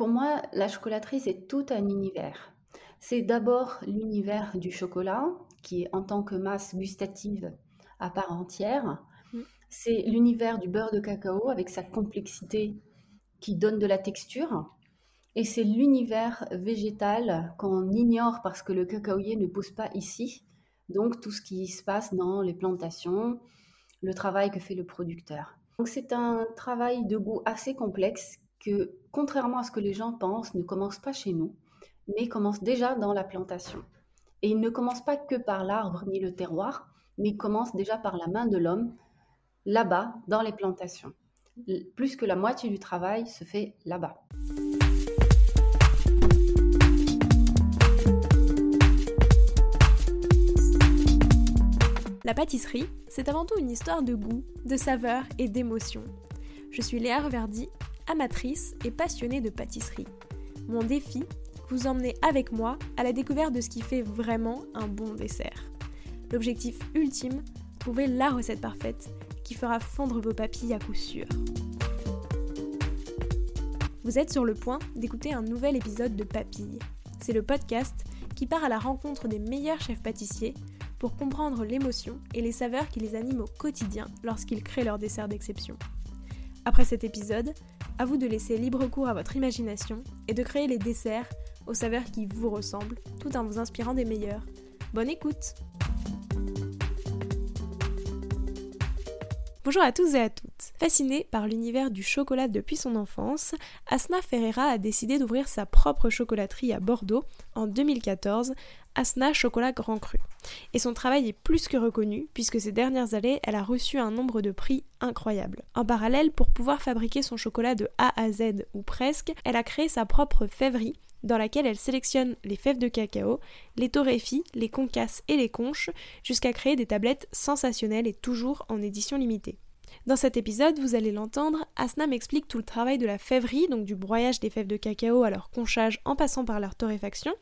Pour moi, la chocolaterie, c'est tout un univers. C'est d'abord l'univers du chocolat, qui est en tant que masse gustative à part entière. Mm. C'est l'univers du beurre de cacao avec sa complexité qui donne de la texture. Et c'est l'univers végétal qu'on ignore parce que le cacaoyer ne pousse pas ici. Donc tout ce qui se passe dans les plantations, le travail que fait le producteur. Donc c'est un travail de goût assez complexe que, contrairement à ce que les gens pensent, ne commence pas chez nous, mais commence déjà dans la plantation. Et il ne commence pas que par l'arbre ni le terroir, mais commence déjà par la main de l'homme, là-bas, dans les plantations. Plus que la moitié du travail se fait là-bas. La pâtisserie, c'est avant tout une histoire de goût, de saveur et d'émotion. Je suis Léa Reverdy, amatrice et passionnée de pâtisserie. Mon défi, vous emmener avec moi à la découverte de ce qui fait vraiment un bon dessert. L'objectif ultime, trouver la recette parfaite qui fera fondre vos papilles à coup sûr. Vous êtes sur le point d'écouter un nouvel épisode de Papilles. C'est le podcast qui part à la rencontre des meilleurs chefs pâtissiers pour comprendre l'émotion et les saveurs qui les animent au quotidien lorsqu'ils créent leur dessert d'exception. Après cet épisode, à vous de laisser libre cours à votre imagination et de créer les desserts aux saveurs qui vous ressemblent tout en vous inspirant des meilleurs. Bonne écoute Bonjour à tous et à toutes. Fascinée par l'univers du chocolat depuis son enfance, Asna Ferreira a décidé d'ouvrir sa propre chocolaterie à Bordeaux en 2014, Asna Chocolat Grand Cru. Et son travail est plus que reconnu puisque ces dernières années, elle a reçu un nombre de prix incroyable. En parallèle, pour pouvoir fabriquer son chocolat de A à Z ou presque, elle a créé sa propre fèverie dans laquelle elle sélectionne les fèves de cacao, les torréfie, les concasse et les conches, jusqu'à créer des tablettes sensationnelles et toujours en édition limitée. Dans cet épisode, vous allez l'entendre, Asna m'explique tout le travail de la fèverie, donc du broyage des fèves de cacao à leur conchage en passant par leur torréfaction,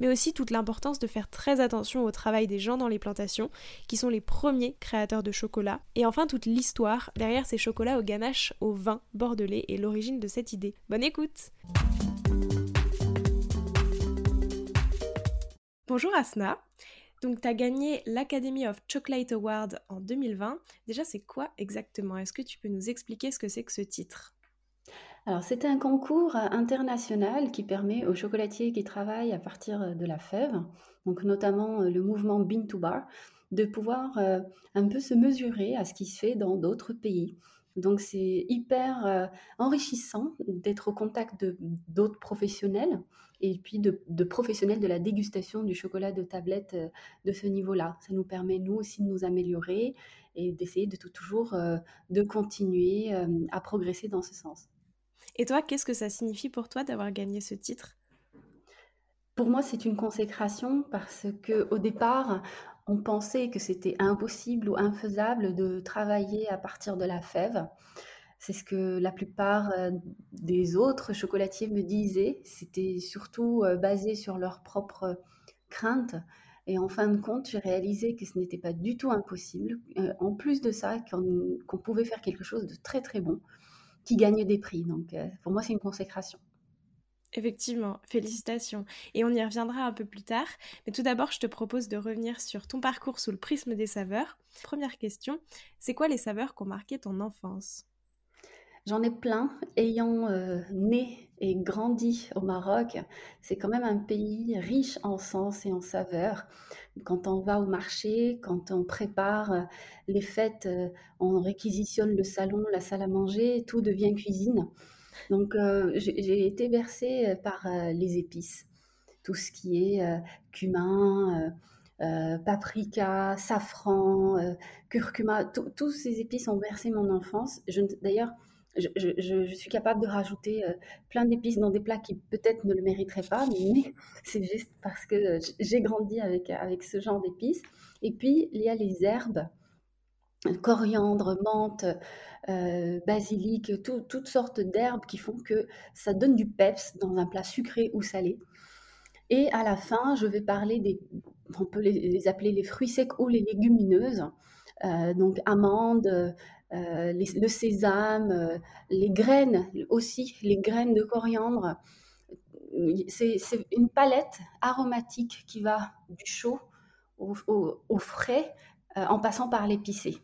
mais aussi toute l'importance de faire très attention au travail des gens dans les plantations, qui sont les premiers créateurs de chocolat, et enfin toute l'histoire derrière ces chocolats au ganache au vin bordelais et l'origine de cette idée. Bonne écoute! Bonjour Asna. Donc tu as gagné l'Academy of Chocolate Award en 2020. Déjà c'est quoi exactement? Est-ce que tu peux nous expliquer ce que c'est que ce titre? Alors c'est un concours international qui permet aux chocolatiers qui travaillent à partir de la fève, donc notamment le mouvement Bean to Bar, de pouvoir euh, un peu se mesurer à ce qui se fait dans d'autres pays. Donc c'est hyper euh, enrichissant d'être au contact d'autres professionnels et puis de, professionnels de la dégustation du chocolat de tablette euh, de ce niveau-là. Ça nous permet nous aussi de nous améliorer et d'essayer de toujours euh, de continuer à progresser dans ce sens. Et toi, qu'est-ce que ça signifie pour toi d'avoir gagné ce titre? Pour moi, c'est une consécration parce que au départ, on pensait que c'était impossible ou infaisable de travailler à partir de la fève. C'est ce que la plupart euh, des autres chocolatiers me disaient. C'était surtout euh, basé sur leurs propres craintes. Et en fin de compte, j'ai réalisé que ce n'était pas du tout impossible. Euh, en plus de ça, qu'on pouvait faire quelque chose de très très bon, qui gagne des prix. Donc pour moi, c'est une consécration. Effectivement, félicitations. Et on y reviendra un peu plus tard. Mais tout d'abord, je te propose de revenir sur ton parcours sous le prisme des saveurs. Première question, c'est quoi les saveurs qui ont marqué ton enfance? J'en ai plein. Ayant euh, né et grandi au Maroc, c'est quand même un pays riche en sens et en saveurs. Quand on va au marché, quand on prépare euh, les fêtes, euh, on réquisitionne le salon, la salle à manger, tout devient cuisine. Donc, euh, j'ai été bercée euh, par euh, les épices, tout ce qui est cumin, paprika, safran, curcuma, tous ces épices ont bercé mon enfance. D'ailleurs, je, suis capable de rajouter plein d'épices dans des plats qui peut-être ne le mériteraient pas, mais c'est juste parce que j'ai grandi avec, avec ce genre d'épices. Et puis, il y a les herbes coriandre, menthe, euh, basilic, toutes sortes d'herbes qui font que ça donne du peps dans un plat sucré ou salé. Et à la fin, je vais parler des, on peut les, appeler les fruits secs ou les légumineuses, euh, donc amandes, le sésame, les graines aussi, les graines de coriandre. C'est une palette aromatique qui va du chaud au, frais en passant par l'épicé.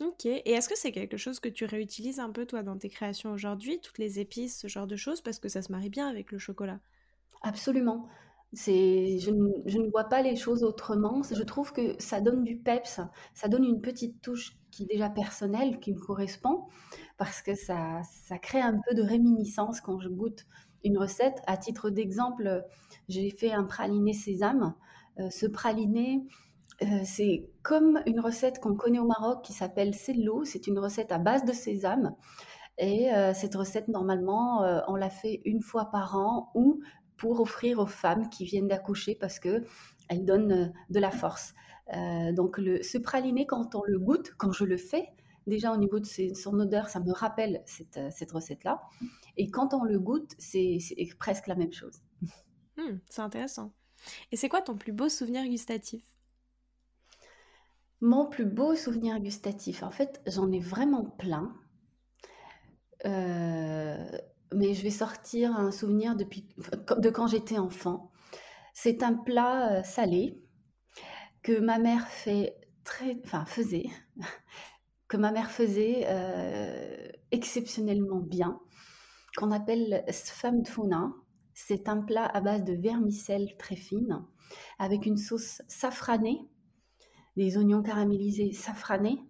Ok, et est-ce que c'est quelque chose que tu réutilises un peu toi dans tes créations aujourd'hui, toutes les épices, ce genre de choses, parce que ça se marie bien avec le chocolat? Absolument. C'est, je, ne vois pas les choses autrement. Je trouve que ça donne du peps, ça donne une petite touche qui est déjà personnelle, qui me correspond, parce que ça, ça crée un peu de réminiscence quand je goûte une recette. À titre d'exemple, j'ai fait un praliné sésame. Euh, ce praliné, euh, c'est comme une recette qu'on connaît au Maroc qui s'appelle sello. C'est une recette à base de sésame. Et euh, cette recette, normalement, on la fait une fois par an ou pour offrir aux femmes qui viennent d'accoucher parce que elle donne euh, de la force. Euh, donc ce praliné, quand on le goûte, quand je le fais, déjà au niveau de son odeur, ça me rappelle cette, euh, cette recette-là. Et quand on le goûte, c'est presque la même chose. Hmm, c'est intéressant. Et c'est quoi ton plus beau souvenir gustatif? Mon plus beau souvenir gustatif, en fait, j'en ai vraiment plein. Euh, mais je vais sortir un souvenir de quand j'étais enfant. C'est un plat euh, salé que ma mère fait très, faisait euh, exceptionnellement bien, qu'on appelle sfamtfuna. C'est un plat à base de vermicelle très fine, avec une sauce safranée, des oignons caramélisés safranés,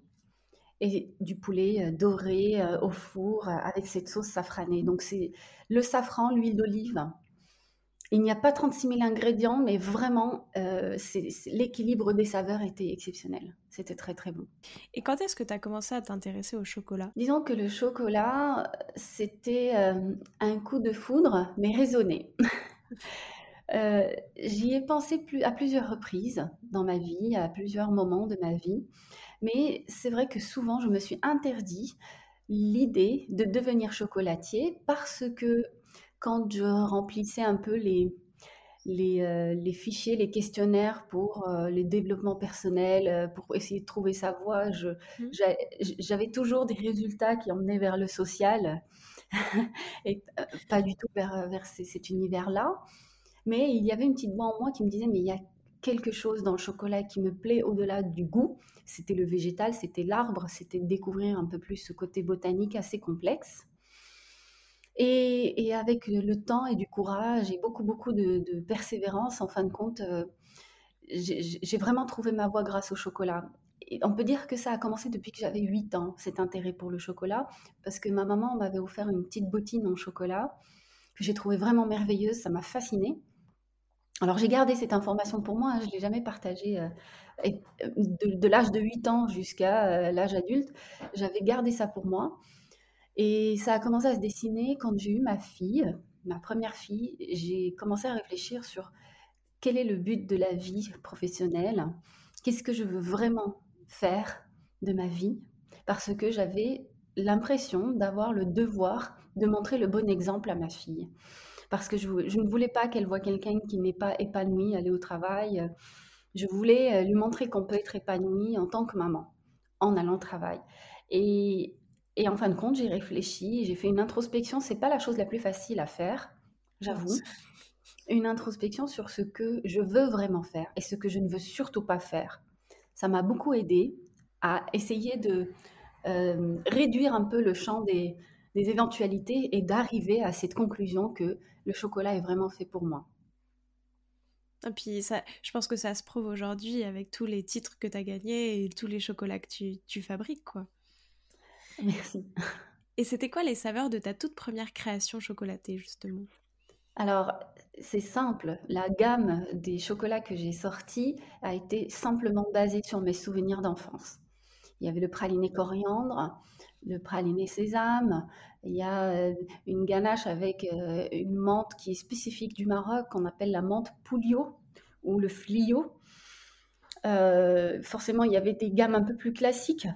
et du poulet euh, doré euh, au four euh, avec cette sauce safranée. Donc c'est le safran, l'huile d'olive. Il n'y a pas 36 000 ingrédients, mais vraiment, l'équilibre des saveurs était exceptionnel. C'était très très bon. Et quand est-ce que tu as commencé à t'intéresser au chocolat? Disons que le chocolat, c'était un coup de foudre, mais raisonné. J'y ai pensé plus, à plusieurs reprises dans ma vie, à plusieurs moments de ma vie. Mais c'est vrai que souvent, je me suis interdit l'idée de devenir chocolatier parce que quand je remplissais un peu les, les, euh, fichiers, les questionnaires pour euh, les développements personnels, euh, pour essayer de trouver sa voie, mmh. j'avais toujours des résultats qui emmenaient vers le social et pas du tout vers, vers cet univers-là. Mais il y avait une petite voix en moi qui me disait, mais il y a quelque chose dans le chocolat qui me plaît au-delà du goût. C'était le végétal, c'était l'arbre, c'était découvrir un peu plus ce côté botanique assez complexe. Et, avec le, temps et du courage et beaucoup, beaucoup de, persévérance, en fin de compte, euh, j'ai vraiment trouvé ma voie grâce au chocolat. On peut dire que ça a commencé depuis que j'avais 8 ans, cet intérêt pour le chocolat, parce que ma maman m'avait offert une petite bottine en chocolat que j'ai trouvé vraiment merveilleuse, ça m'a fascinée. Alors j'ai gardé cette information pour moi, hein, je ne l'ai jamais partagée euh, euh, de, l'âge de 8 ans jusqu'à euh, l'âge adulte. J'avais gardé ça pour moi. Et ça a commencé à se dessiner quand j'ai eu ma fille, ma première fille. J'ai commencé à réfléchir sur quel est le but de la vie professionnelle, qu'est-ce que je veux vraiment faire de ma vie, parce que j'avais l'impression d'avoir le devoir de montrer le bon exemple à ma fille parce que je, ne voulais pas qu'elle voie quelqu'un qui n'est pas épanoui aller au travail. Je voulais euh, lui montrer qu'on peut être épanoui en tant que maman en allant au travail. Et, en fin de compte, j'ai réfléchi, j'ai fait une introspection. C'est pas la chose la plus facile à faire, j'avoue. Une introspection sur ce que je veux vraiment faire et ce que je ne veux surtout pas faire. Ça m'a beaucoup aidé à essayer de euh, réduire un peu le champ des, des éventualités et d'arriver à cette conclusion que le chocolat est vraiment fait pour moi. Et puis ça, je pense que ça se prouve aujourd'hui avec tous les titres que tu as gagnés et tous les chocolats que tu, tu fabriques, quoi. Merci. Et c'était quoi les saveurs de ta toute première création chocolatée, justement? Alors, c'est simple. La gamme des chocolats que j'ai sortis a été simplement basée sur mes souvenirs d'enfance. Il y avait le praliné coriandre, le praliné sésame. Il y a euh, une ganache avec euh, une menthe qui est spécifique du Maroc, qu'on appelle la menthe poulio ou le flio. Euh, forcément, il y avait des gammes un peu plus classiques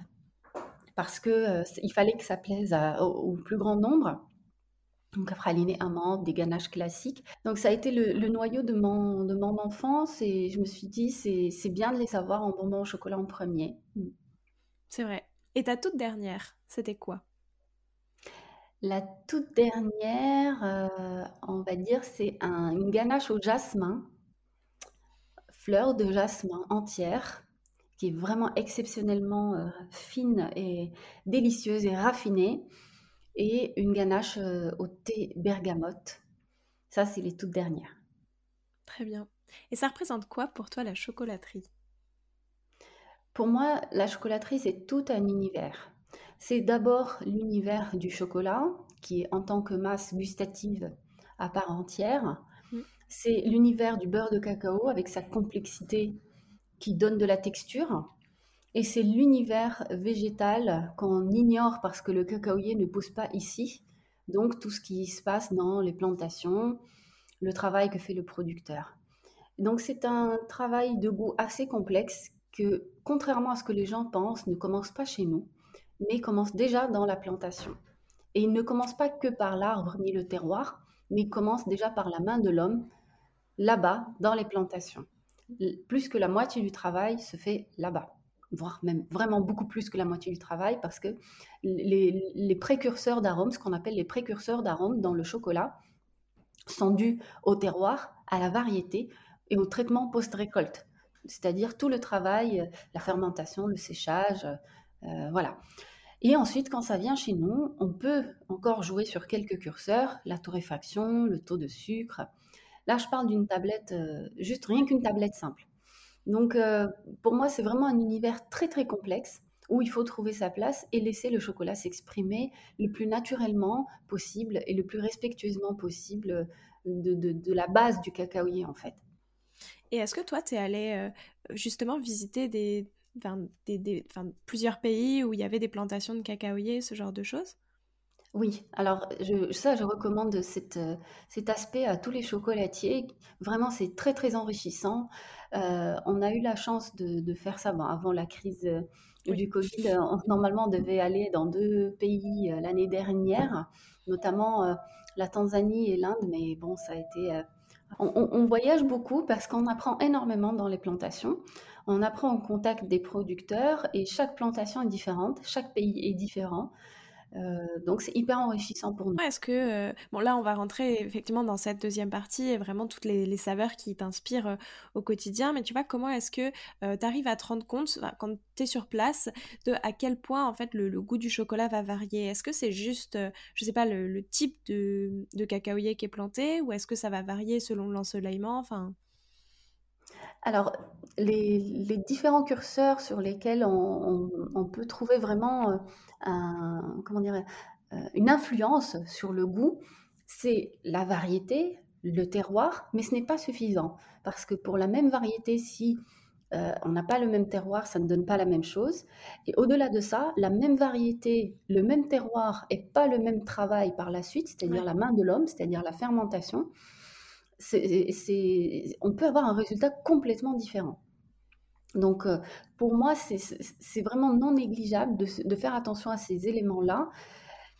parce que il fallait que ça plaise au, plus grand nombre. Donc, praliné amande, des ganaches classiques. Donc, ça a été le, noyau de mon, de mon enfance et je me suis dit, c'est bien de les avoir en bonbons au chocolat en premier. C'est vrai. Et ta toute dernière, c'était quoi? La toute dernière, euh, on va dire, c'est un, une ganache au jasmin, fleur de jasmin entière, qui est vraiment exceptionnellement euh, fine et délicieuse et raffinée, et une ganache euh, au thé bergamote. Ça, c'est les toutes dernières. Très bien. Et ça représente quoi pour toi la chocolaterie? Pour moi, la chocolaterie, c'est tout un univers. C'est d'abord l'univers du chocolat, qui est en tant que masse gustative à part entière. Mm. C'est l'univers du beurre de cacao avec sa complexité qui donne de la texture. Et c'est l'univers végétal qu'on ignore parce que le cacaoyer ne pousse pas ici. Donc tout ce qui se passe dans les plantations, le travail que fait le producteur. Donc c'est un travail de goût assez complexe que, contrairement à ce que les gens pensent, ne commence pas chez nous, mais commence déjà dans la plantation. Et il ne commence pas que par l'arbre ni le terroir, mais commence déjà par la main de l'homme, là-bas, dans les plantations. Plus que la moitié du travail se fait là-bas, voire même vraiment beaucoup plus que la moitié du travail, parce que les, les précurseurs d'arômes, ce qu'on appelle les précurseurs d'arômes dans le chocolat, sont dus au terroir, à la variété et au traitement post-récolte, c'est-à-dire tout le travail, la fermentation, le séchage, euh, voilà. Et ensuite, quand ça vient chez nous, on peut encore jouer sur quelques curseurs, la torréfaction, le taux de sucre. Là, je parle d'une tablette, euh, juste rien qu'une tablette simple. Donc, euh, pour moi, c'est vraiment un univers très, très complexe où il faut trouver sa place et laisser le chocolat s'exprimer le plus naturellement possible et le plus respectueusement possible de, de, la base du cacaoyer, en fait. Et est-ce que toi, tu es allé euh, justement visiter des, enfin, des, des enfin, plusieurs pays où il y avait des plantations de cacaoyer, ce genre de choses? Oui, alors je, ça, je recommande cette, euh, cet aspect à tous les chocolatiers. Vraiment, c'est très, très enrichissant. Euh, on a eu la chance de, de faire ça bon, avant la crise Oui. du Covid. On- Normalement, on devait aller dans deux pays l'année dernière, notamment euh, la Tanzanie et l'Inde, mais bon, ça a été... euh, on, voyage beaucoup parce qu'on apprend énormément dans les plantations. On apprend au contact des producteurs et chaque plantation est différente, chaque pays est différent. Euh, donc, c'est hyper enrichissant pour nous. Est-ce que, euh, bon là on va rentrer effectivement dans cette deuxième partie et vraiment toutes les, les saveurs qui t'inspirent euh, au quotidien, mais tu vois comment est-ce que tu arrives à te rendre compte quand tu es sur place de à quel point en fait le, le goût du chocolat va varier? Est-ce que c'est juste, je sais pas, le, le type de, de cacaoyer qui est planté ou est-ce que ça va varier selon l'ensoleillement? Enfin, Alors, les, les différents curseurs sur lesquels on, on- on peut trouver vraiment un- comment dire, euh, une influence sur le goût, c'est la variété, le terroir, mais ce n'est pas suffisant. Parce que pour la même variété, si euh, on n'a pas le même terroir, ça ne donne pas la même chose. Et au-delà de ça, la même variété, le même terroir et pas le même travail par la suite, c'est-à-dire ouais. la main de l'homme, c'est-à-dire la fermentation, c'est- on peut avoir un résultat complètement différent. Donc, euh, pour moi, c'est vraiment non négligeable de, faire attention à ces éléments-là.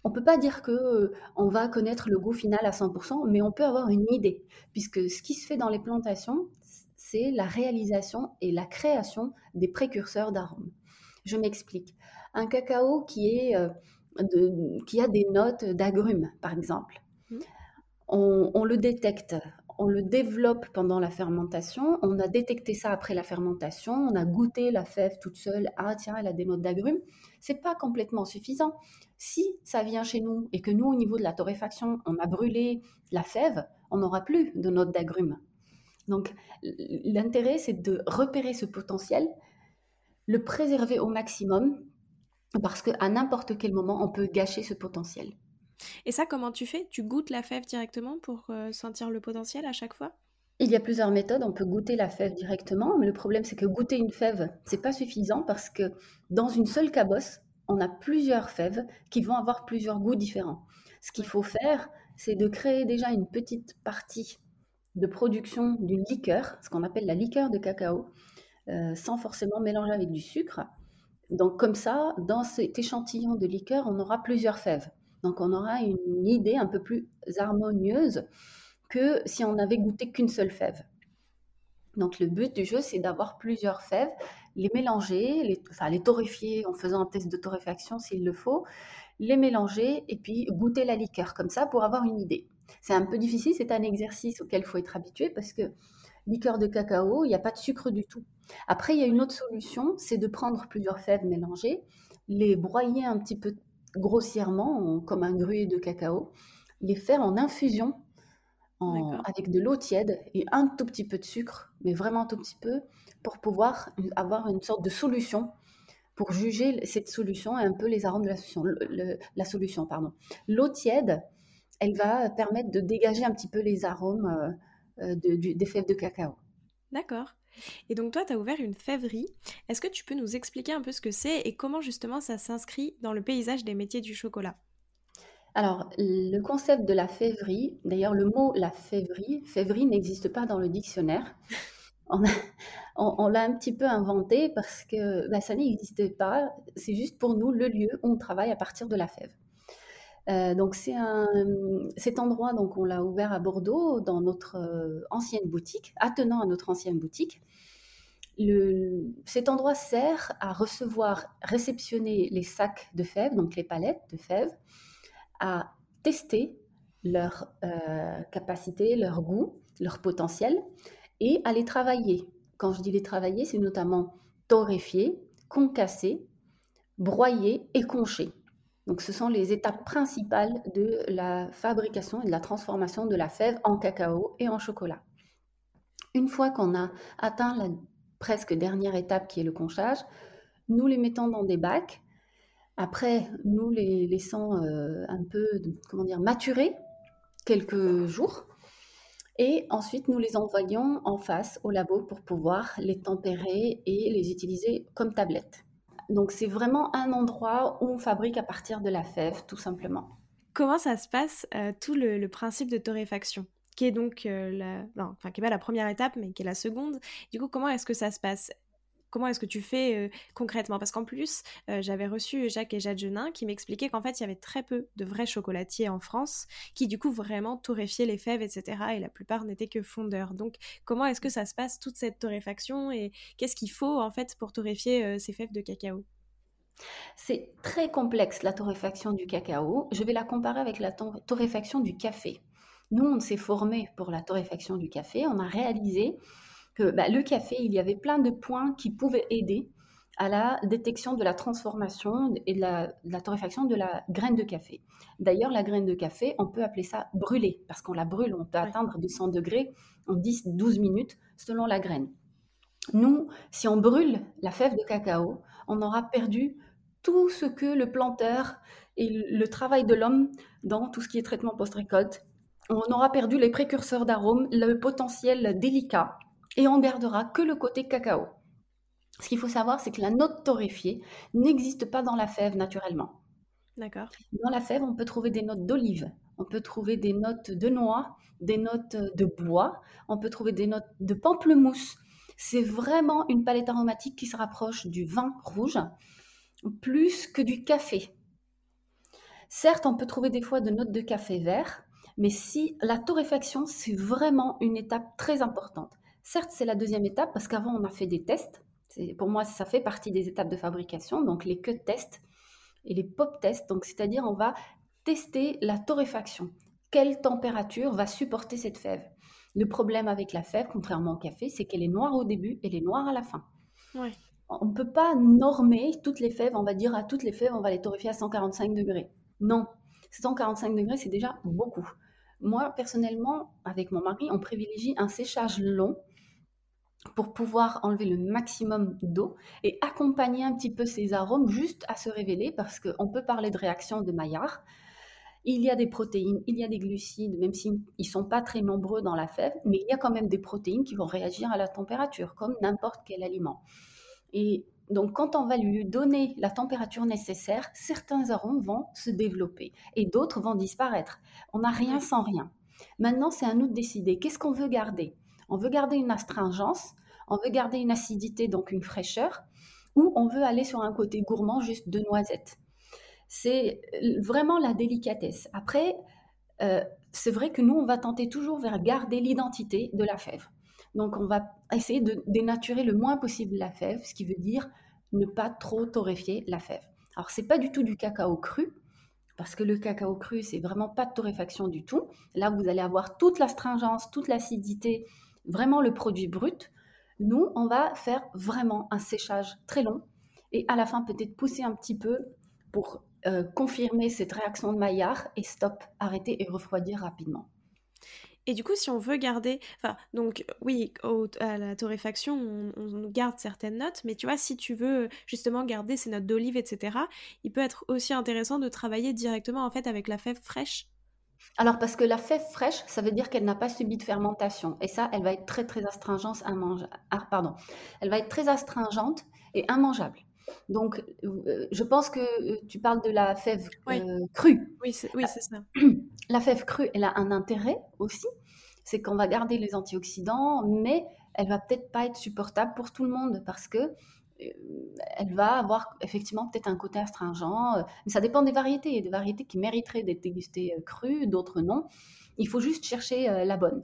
On ne peut pas dire que euh, on va connaître le goût final à 100%, mais on peut avoir une idée, puisque ce qui se fait dans les plantations, c'est la réalisation et la création des précurseurs d'arômes. Je m'explique. Un cacao qui est, euh, de- qui a des notes d'agrumes, par exemple Mm. on, on le détecte, on le développe pendant la fermentation, on a détecté ça après la fermentation, on a goûté la fève toute seule, ah tiens, elle a des notes d'agrumes. C'est pas complètement suffisant. Si ça vient chez nous et que nous, au niveau de la torréfaction, on a brûlé la fève, on n'aura plus de notes d'agrumes. Donc, l'intérêt, c'est de repérer ce potentiel, le préserver au maximum, parce qu'à n'importe quel moment, on peut gâcher ce potentiel. Et ça, comment tu fais? Tu goûtes la fève directement pour euh, sentir le potentiel à chaque fois? Il y a plusieurs méthodes, on peut goûter la fève directement, mais le problème c'est que goûter une fève, c'est pas suffisant parce que dans une seule cabosse, on a plusieurs fèves qui vont avoir plusieurs goûts différents. Ce qu'il faut faire, c'est de créer déjà une petite partie de production d'une liqueur, ce qu'on appelle la liqueur de cacao, euh, sans forcément mélanger avec du sucre. Donc comme ça, dans cet échantillon de liqueur, on aura plusieurs fèves. Donc on aura une idée un peu plus harmonieuse que si on n'avait goûté qu'une seule fève. Donc le but du jeu, c'est d'avoir plusieurs fèves, les mélanger, enfin les torréfier en faisant un test de torréfaction s'il le faut, les mélanger et puis goûter la liqueur comme ça pour avoir une idée. C'est un peu difficile, c'est un exercice auquel il faut être habitué parce que liqueur de cacao, il n'y a pas de sucre du tout. Après, il y a une autre solution, c'est de prendre plusieurs fèves mélangées, les broyer un petit peu grossièrement, comme un gruyer de cacao, les faire en infusion avec de l'eau tiède et un tout petit peu de sucre, mais vraiment un tout petit peu, pour pouvoir avoir une sorte de solution pour juger cette solution et un peu les arômes de la solution. la solution pardon. L'eau tiède, elle va permettre de dégager un petit peu les arômes euh, euh, des fèves de cacao. D'accord. Et donc toi, tu as ouvert une fèverie. Est-ce que tu peux nous expliquer un peu ce que c'est et comment justement ça s'inscrit dans le paysage des métiers du chocolat? Alors, le concept de la fèverie, d'ailleurs le mot la fèverie, fèverie n'existe pas dans le dictionnaire. On, l'a un petit peu inventé parce que bah, ça n'existait pas. C'est juste pour nous le lieu où on travaille à partir de la fève. Euh, donc c'est cet endroit, donc on l'a ouvert à Bordeaux dans notre euh, ancienne boutique, attenant à notre ancienne boutique. Cet endroit sert à recevoir, réceptionner les sacs de fèves, donc les palettes de fèves, à tester leur euh, capacité, leur goût, leur potentiel, et à les travailler. Quand je dis les travailler, c'est notamment torréfier, concasser, broyer et concher. Donc ce sont les étapes principales de la fabrication et de la transformation de la fève en cacao et en chocolat. Une fois qu'on a atteint la presque dernière étape qui est le conchage, nous les mettons dans des bacs. Après, nous les laissons euh, un peu, comment dire, maturer quelques jours. Et ensuite, nous les envoyons en face au labo pour pouvoir les tempérer et les utiliser comme tablettes. Donc c'est vraiment un endroit où on fabrique à partir de la fève, tout simplement. Comment ça se passe, euh, tout le, principe de torréfaction qui est donc euh, la, enfin, qui est pas la première étape, mais qui est la seconde. Du coup, comment est-ce que ça se passe? Comment est-ce que tu fais concrètement? Parce qu'en plus, j'avais reçu Jacques et Jade Genin qui m'expliquaient qu'en fait, il y avait très peu de vrais chocolatiers en France qui, du coup, vraiment torréfiaient les fèves, etc. Et la plupart n'étaient que fondeurs. Donc, comment est-ce que ça se passe, toute cette torréfaction Et qu'est-ce qu'il faut, en fait, pour torréfier ces fèves de cacao? C'est très complexe la torréfaction du cacao. Je vais la comparer avec la torréfaction du café. Nous, on s'est formé pour la torréfaction du café. On a réalisé bah, le café, il y avait plein de points qui pouvaient aider à la détection de la transformation et de la, torréfaction de la graine de café. D'ailleurs, la graine de café, on peut appeler ça brûler, parce qu'on la brûle, on peut atteindre 200 degrés en 10-12 minutes selon la graine. Nous, si on brûle la fève de cacao, on aura perdu tout ce que le planteur et le travail de l'homme dans tout ce qui est traitement post-récolte. On aura perdu les précurseurs d'arômes, le potentiel délicat et on gardera que le côté cacao. Ce qu'il faut savoir, c'est que la note torréfiée n'existe pas dans la fève naturellement. D'accord. Dans la fève, on peut trouver des notes d'olive, on peut trouver des notes de noix, des notes de bois, on peut trouver des notes de pamplemousse. C'est vraiment une palette aromatique qui se rapproche du vin rouge plus que du café. Certes, on peut trouver des fois de notes de café vert, mais si la torréfaction, c'est vraiment une étape très importante. Certes, c'est la deuxième étape parce qu'avant, on a fait des tests. Pour moi, ça fait partie des étapes de fabrication, donc les cut tests et les pop tests. Donc, c'est-à-dire, on va tester la torréfaction. Quelle température va supporter cette fève? Le problème avec la fève, contrairement au café, c'est qu'elle est noire au début et elle est noire à la fin. On ne peut pas normer toutes les fèves, on va dire à toutes les fèves, on va les torréfier à 145 degrés. Non, 145 degrés, c'est déjà beaucoup. Moi, personnellement, avec mon mari, on privilégie un séchage long pour pouvoir enlever le maximum d'eau et accompagner un petit peu ces arômes juste à se révéler parce qu'on peut parler de réaction de Maillard. Il y a des protéines, il y a des glucides, même s'ils ne sont pas très nombreux dans la fève, mais il y a quand même des protéines qui vont réagir à la température, comme n'importe quel aliment. Et donc, quand on va lui donner la température nécessaire, certains arômes vont se développer et d'autres vont disparaître. On n'a rien sans rien. Maintenant, c'est à nous de décider qu'est-ce qu'on veut garder? On veut garder une astringence, on veut garder une acidité, donc une fraîcheur, ou on veut aller sur un côté gourmand juste de noisettes. C'est euh, vraiment la délicatesse. Après, euh, c'est vrai que nous, on va tenter toujours vers garder l'identité de la fève. Donc, on va essayer de dénaturer le moins possible la fève, ce qui veut dire ne pas trop torréfier la fève. Alors, c'est pas du tout du cacao cru, parce que le cacao cru, c'est vraiment pas de torréfaction du tout. Là, vous allez avoir toute l'astringence, toute l'acidité, vraiment le produit brut. Nous, on va faire vraiment un séchage très long et à la fin, peut-être pousser un petit peu pour euh, confirmer cette réaction de Maillard et stop, arrêter et refroidir rapidement. Et du coup, si on veut garder, enfin, donc oui, à la torréfaction, on, garde certaines notes, mais tu vois, si tu veux justement garder ces notes d'olive, etc., il peut être aussi intéressant de travailler directement en fait avec la fève fraîche. Alors parce que la fève fraîche, ça veut dire qu'elle n'a pas subi de fermentation, et ça, elle va être très très astringente, ah, pardon, elle va être très astringente et immangeable. Donc, euh, je pense que euh, tu parles de la fève euh, crue. Oui, c'est oui, ça. La fève crue, elle a un intérêt aussi, c'est qu'on va garder les antioxydants, mais elle va peut-être pas être supportable pour tout le monde parce que elle va avoir effectivement peut-être un côté astringent. Mais ça dépend des variétés. Il y a des variétés qui mériteraient d'être dégustées crues, d'autres non. Il faut juste chercher la bonne.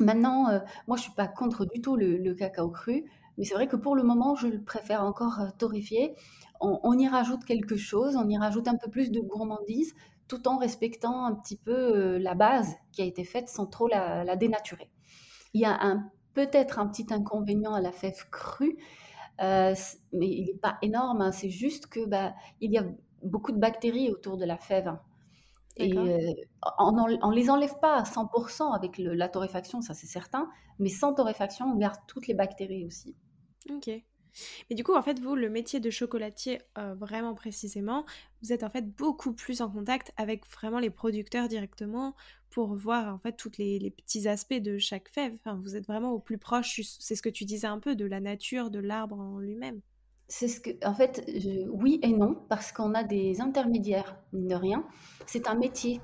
Maintenant, moi, je suis pas contre du tout le cacao cru. Mais c'est vrai que pour le moment, je le préfère encore euh, torréfier. On, y rajoute quelque chose, on y rajoute un peu plus de gourmandise, tout en respectant un petit peu euh, la base qui a été faite sans trop la, dénaturer. Il y a peut-être un petit inconvénient à la fève crue, euh, mais il n'est pas énorme. Hein. c'est juste que bah, il y a beaucoup de bactéries autour de la fève. Et on ne les enlève pas à 100% avec la torréfaction, ça c'est certain, mais sans torréfaction, on garde toutes les bactéries aussi. Ok. Mais du coup, en fait, vous, le métier de chocolatier, euh, vraiment précisément, vous êtes en fait beaucoup plus en contact avec vraiment les producteurs directement pour voir en fait tous les, petits aspects de chaque fève. Enfin, vous êtes vraiment au plus proche, c'est ce que tu disais un peu, de la nature, de l'arbre en lui-même. C'est ce que, en fait, oui et non, parce qu'on a des intermédiaires, de rien. C'est un métier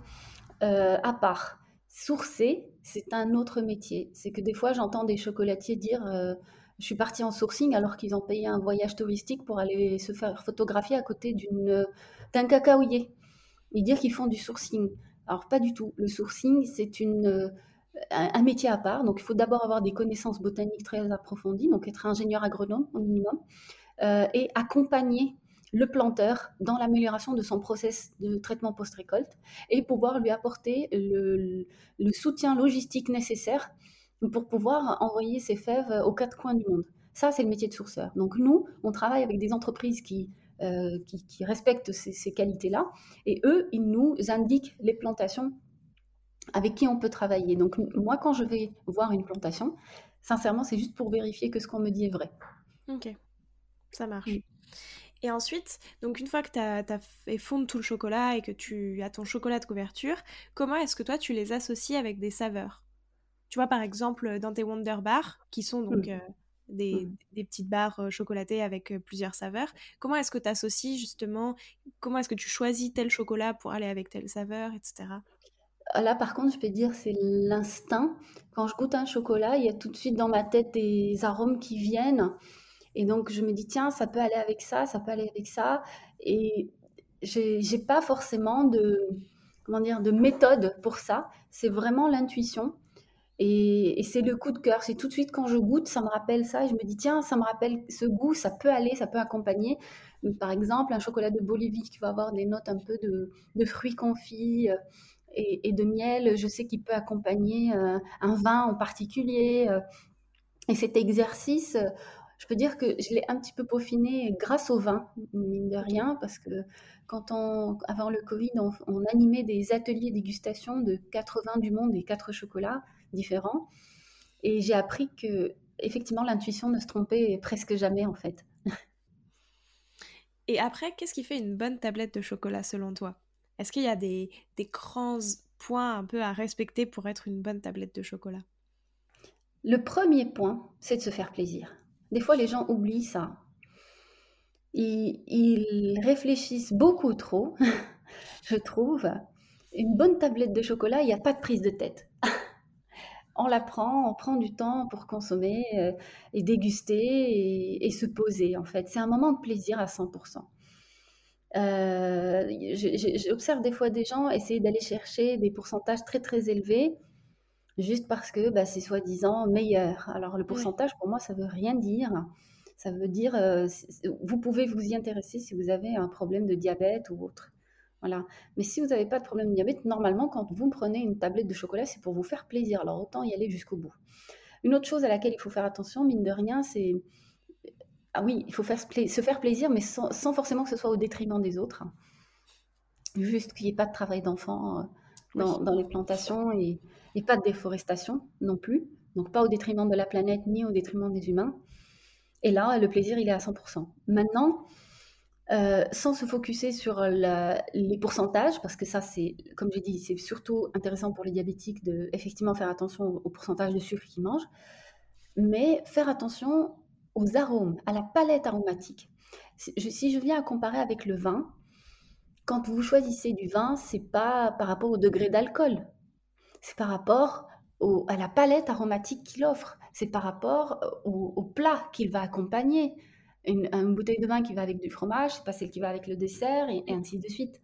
euh, à part. Sourcer, c'est un autre métier. C'est que des fois, j'entends des chocolatiers dire euh, je suis partie en sourcing alors qu'ils ont payé un voyage touristique pour aller se faire photographier à côté d'un cacaoyer et dire qu'ils font du sourcing. Alors pas du tout. Le sourcing, c'est une, un, métier à part. Donc il faut d'abord avoir des connaissances botaniques très approfondies, donc être ingénieur agronome au minimum, euh, et accompagner le planteur dans l'amélioration de son process de traitement post-récolte et pouvoir lui apporter le, le soutien logistique nécessaire pour pouvoir envoyer ces fèves aux quatre coins du monde. Ça, c'est le métier de sourceur. Donc nous, on travaille avec des entreprises qui, euh, qui, respectent ces, qualités-là, et eux, ils nous indiquent les plantations avec qui on peut travailler. Donc moi, quand je vais voir une plantation, sincèrement, c'est juste pour vérifier que ce qu'on me dit est vrai. Ok, ça marche. Et ensuite, donc une fois que tu as, fait fondre tout le chocolat et que tu as ton chocolat de couverture, comment est-ce que toi tu les associes avec des saveurs? Tu vois, par exemple, dans tes Wonder Bars, qui sont donc mmh. euh, des, mmh. des, petites barres euh, chocolatées avec euh, plusieurs saveurs, comment est-ce que tu associes justement, comment est-ce que tu choisis tel chocolat pour aller avec telle saveur, etc. Ah, là, par contre, je peux dire, c'est l'instinct. Quand je goûte un chocolat, il y a tout de suite dans ma tête des arômes qui viennent. Et donc, je me dis, tiens, ça peut aller avec ça, ça peut aller avec ça. Et j'ai pas forcément de, comment dire, de méthode pour ça. C'est vraiment l'intuition. Et, c'est le coup de cœur. C'est tout de suite quand je goûte, ça me rappelle ça. Et je me dis, tiens, ça me rappelle ce goût, ça peut aller, ça peut accompagner. Par exemple, un chocolat de Bolivie qui va avoir des notes un peu de, fruits confits euh, et, de miel. Je sais qu'il peut accompagner euh, un vin en particulier. Euh. Et cet exercice, je peux dire que je l'ai un petit peu peaufiné grâce au vin, mine de rien, parce que quand avant le Covid, on, on animait des ateliers dégustation de 80 du monde et 4 chocolats différents. Et j'ai appris que effectivement l'intuition ne se trompait presque jamais en fait. Et après, qu'est-ce qui fait une bonne tablette de chocolat selon toi? Est-ce qu'il y a des, des grands points un peu à respecter pour être une bonne tablette de chocolat? Le premier point, c'est de se faire plaisir. Des fois, les gens oublient ça. Ils, ils réfléchissent beaucoup trop, je trouve. Une bonne tablette de chocolat, il n'y a pas de prise de tête on la prend, on prend du temps pour consommer euh, et déguster et, se poser en fait. C'est un moment de plaisir à 100%. Euh, J'observe des fois des gens essayer d'aller chercher des pourcentages très très élevés juste parce que bah, c'est soi-disant meilleur. Alors le pourcentage, pour moi, ça veut rien dire. Ça veut dire, euh, vous pouvez vous y intéresser si vous avez un problème de diabète ou autre. Voilà. Mais si vous n'avez pas de problème de diabète, normalement, quand vous prenez une tablette de chocolat, c'est pour vous faire plaisir. Alors autant y aller jusqu'au bout. Une autre chose à laquelle il faut faire attention, mine de rien, c'est... Ah oui, il faut faire se faire plaisir, mais sans, forcément que ce soit au détriment des autres. Juste qu'il n'y ait pas de travail d'enfant euh, dans, les plantations et, et pas de déforestation non plus. Donc pas au détriment de la planète ni au détriment des humains. Et là, le plaisir, il est à 100%. Maintenant, euh, sans se focuser sur les pourcentages, parce que ça, c'est, comme j'ai dit, c'est surtout intéressant pour les diabétiques de effectivement faire attention au, pourcentage de sucre qu'ils mangent, mais faire attention aux arômes, à la palette aromatique. Si je, viens à comparer avec le vin, quand vous choisissez du vin, c'est pas par rapport au degré d'alcool, c'est par rapport à la palette aromatique qu'il offre, c'est par rapport au plat qu'il va accompagner une, bouteille de vin qui va avec du fromage, c'est pas celle qui va avec le dessert, et, ainsi de suite.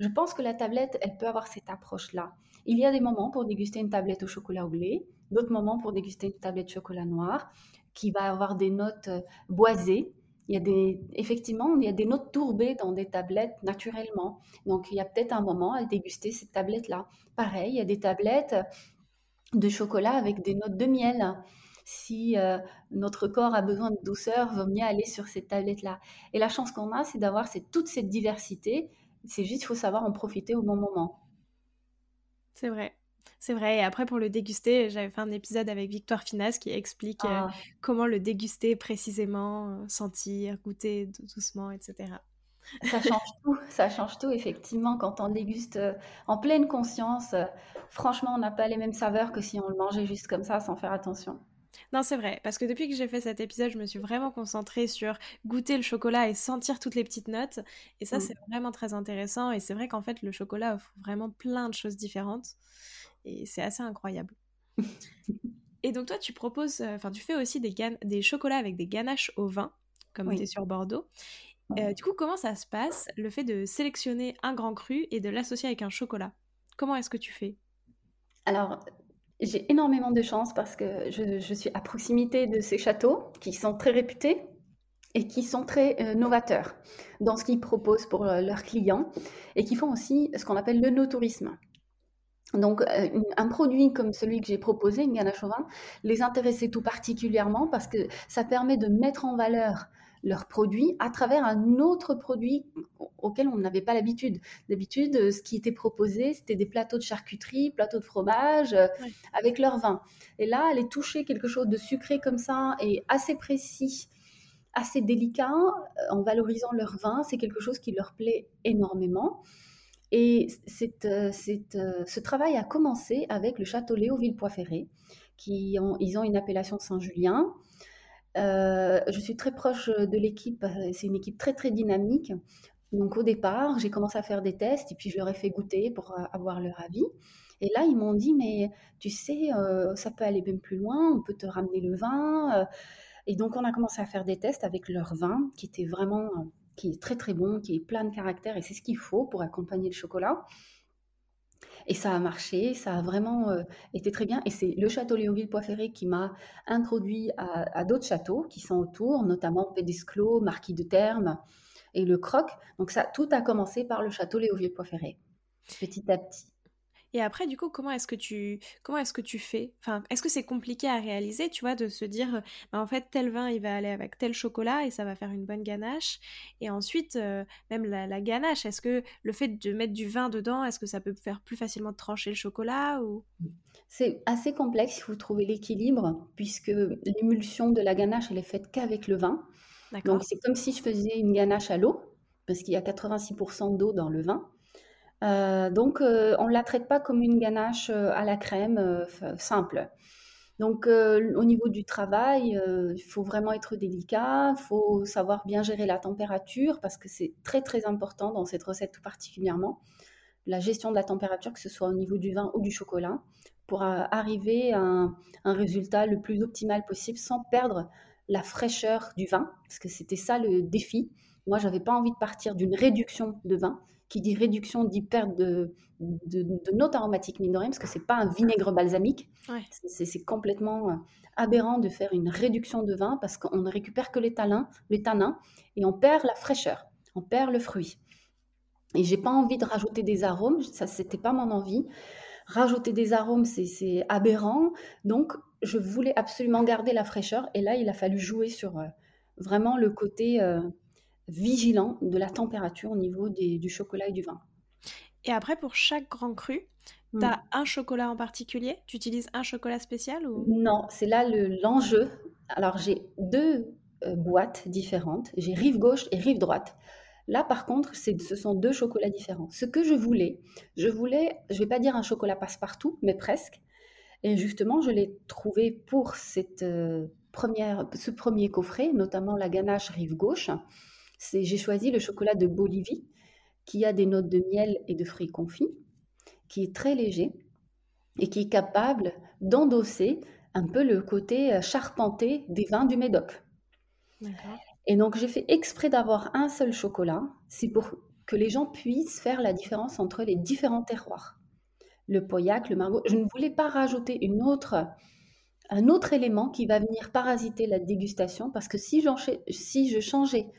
Je pense que la tablette, elle peut avoir cette approche-là. Il y a des moments pour déguster une tablette au chocolat au blé, d'autres moments pour déguster une tablette chocolat noir, qui va avoir des notes euh, boisées. Il y a des, effectivement, il y a des notes tourbées dans des tablettes naturellement. Donc, il y a peut-être un moment à déguster cette tablette-là. Pareil, il y a des tablettes de chocolat avec des notes de miel si euh, notre corps a besoin de douceur, vaut mieux aller sur cette tablette-là. Et la chance qu'on a, c'est d'avoir toute cette diversité. C'est juste, il faut savoir en profiter au bon moment. C'est vrai. C'est vrai. Et après, pour le déguster, j'avais fait un épisode avec Victoire Finas qui explique euh, ah. comment le déguster précisément, euh, sentir, goûter doucement, etc. Ça change tout, ça change tout effectivement quand on déguste en pleine conscience. franchement, on n'a pas les mêmes saveurs que si on le mangeait juste comme ça sans faire attention. Non, c'est vrai, parce que depuis que j'ai fait cet épisode, je me suis vraiment concentrée sur goûter le chocolat et sentir toutes les petites notes. Et ça, mm. c'est vraiment très intéressant. Et c'est vrai qu'en fait, le chocolat offre vraiment plein de choses différentes. Et c'est assez incroyable. et donc, toi, tu proposes, euh, enfin, tu fais aussi des, des chocolats avec des ganaches au vin, comme tu es sur Bordeaux. Euh, du coup, comment ça se passe, le fait de sélectionner un grand cru et de l'associer avec un chocolat? Comment est-ce que tu fais? Alors, j'ai énormément de chance parce que je, suis à proximité de ces châteaux qui sont très réputés et qui sont très euh, novateurs dans ce qu'ils proposent pour euh, leurs clients et qui font aussi ce qu'on appelle le no-tourisme. Donc, euh, un produit comme celui que j'ai proposé, une ganache au vin, les intéressait tout particulièrement parce que ça permet de mettre en valeur leurs produits à travers un autre produit auquel on n'avait pas l'habitude. D'habitude, euh, ce qui était proposé, c'était des plateaux de charcuterie, plateaux de fromage euh, avec leur vin. Et là, aller toucher quelque chose de sucré comme ça et assez précis, assez délicat, euh, en valorisant leur vin, c'est quelque chose qui leur plaît énormément. Et ce travail a commencé avec le château Léoville-Poiferré, qui ont, ils ont une appellation Saint-Julien. Euh, je suis très proche de l'équipe, euh, c'est une équipe très très dynamique. Donc au départ, j'ai commencé à faire des tests et puis je leur ai fait goûter pour euh, avoir leur avis. Et là, ils m'ont dit, mais tu sais, ça peut aller même plus loin, on peut te ramener le vin. Et donc on a commencé à faire des tests avec leur vin, qui était vraiment, qui est très très bon, qui est plein de caractère, et c'est ce qu'il faut pour accompagner le chocolat. Et ça a marché, ça a vraiment euh, été très bien. Et c'est le château Léoville-Poiferré qui m'a introduit à, d'autres châteaux qui sont autour, notamment Pédesclos, Marquis de Termes et le Croc. Donc ça, tout a commencé par le château Léoville-Poiferré, petit à petit. Et après, du coup, comment est-ce que tu, comment est-ce que tu fais? Enfin, est-ce que c'est compliqué à réaliser, tu vois, de se dire, bah, en fait, tel vin, il va aller avec tel chocolat et ça va faire une bonne ganache. Et ensuite, euh, même la, ganache, est-ce que le fait de mettre du vin dedans, est-ce que ça peut faire plus facilement trancher le chocolat ou? C'est assez complexe, il faut trouver l'équilibre, puisque l'émulsion de la ganache, elle est faite qu'avec le vin. Donc, c'est comme si je faisais une ganache à l'eau, parce qu'il y a 86% d'eau dans le vin. Euh, donc, euh, on ne la traite pas comme une ganache euh, à la crème simple. Donc, au niveau du travail, il faut vraiment être délicat, il faut savoir bien gérer la température parce que c'est très très important dans cette recette tout particulièrement. La gestion de la température, que ce soit au niveau du vin ou du chocolat, pour arriver à un, un résultat le plus optimal possible sans perdre la fraîcheur du vin, parce que c'était ça le défi. Moi, j'avais pas envie de partir d'une réduction de vin, Qui dit réduction dit perte de, de, notes aromatiques, mine de rien, parce que c'est pas un vinaigre balsamique. C'est complètement euh, aberrant de faire une réduction de vin parce qu'on ne récupère que les tanins, les tanins et on perd la fraîcheur, on perd le fruit. Et j'ai pas envie de rajouter des arômes, ça c'était pas mon envie. Rajouter des arômes, c'est aberrant. Donc, je voulais absolument garder la fraîcheur. Et là, il a fallu jouer sur euh, vraiment le côté euh, vigilant de la température au niveau du chocolat et du vin. Et après, pour chaque grand cru, tu as hmm. un chocolat en particulier? Tu utilises un chocolat spécial ou... Non, c'est là l'enjeu. Alors, j'ai deux euh, boîtes différentes. J'ai rive gauche et rive droite. Là, par contre, ce sont deux chocolats différents. Ce que je voulais, je voulais, je vais pas dire un chocolat passe-partout, mais presque. Et justement, je l'ai trouvé pour cette euh, première, ce premier coffret, notamment la ganache rive gauche. C'est, j'ai choisi le chocolat de Bolivie, qui a des notes de miel et de fruits confits, qui est très léger et qui est capable d'endosser un peu le côté euh, charpenté des vins du Médoc. Et donc, j'ai fait exprès d'avoir un seul chocolat. C'est pour que les gens puissent faire la différence entre les différents terroirs. Le Pauillac, le Margaux. Je ne voulais pas rajouter une autre, un autre élément qui va venir parasiter la dégustation parce que si, si je changeais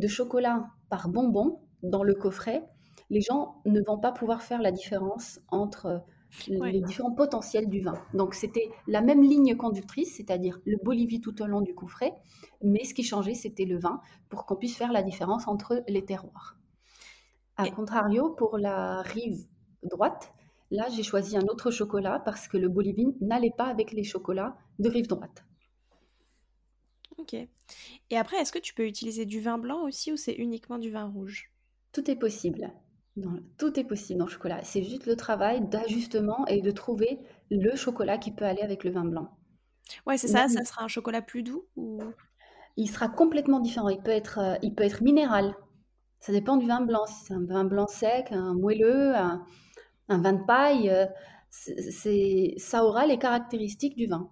de chocolat par bonbon dans le coffret, les gens ne vont pas pouvoir faire la différence entre les différents potentiels du vin. Donc c'était la même ligne conductrice, c'est-à-dire le Bolivie tout au long du coffret, mais ce qui changeait, c'était le vin pour qu'on puisse faire la différence entre les terroirs. A contrario, pour la rive droite, là j'ai choisi un autre chocolat parce que le Bolivie n'allait pas avec les chocolats de rive droite. Ok. Et après, est-ce que tu peux utiliser du vin blanc aussi ou c'est uniquement du vin rouge? Tout est possible tout est possible dans le chocolat. C'est juste le travail d'ajustement et de trouver le chocolat qui peut aller avec le vin blanc. Ouais, c'est ça, ça sera un chocolat plus doux ou... Il sera complètement différent. Il peut être, euh, il peut être minéral. Ça dépend du vin blanc. Si c'est un vin blanc sec, un moelleux, un, vin de paille, euh, c'est, ça aura les caractéristiques du vin.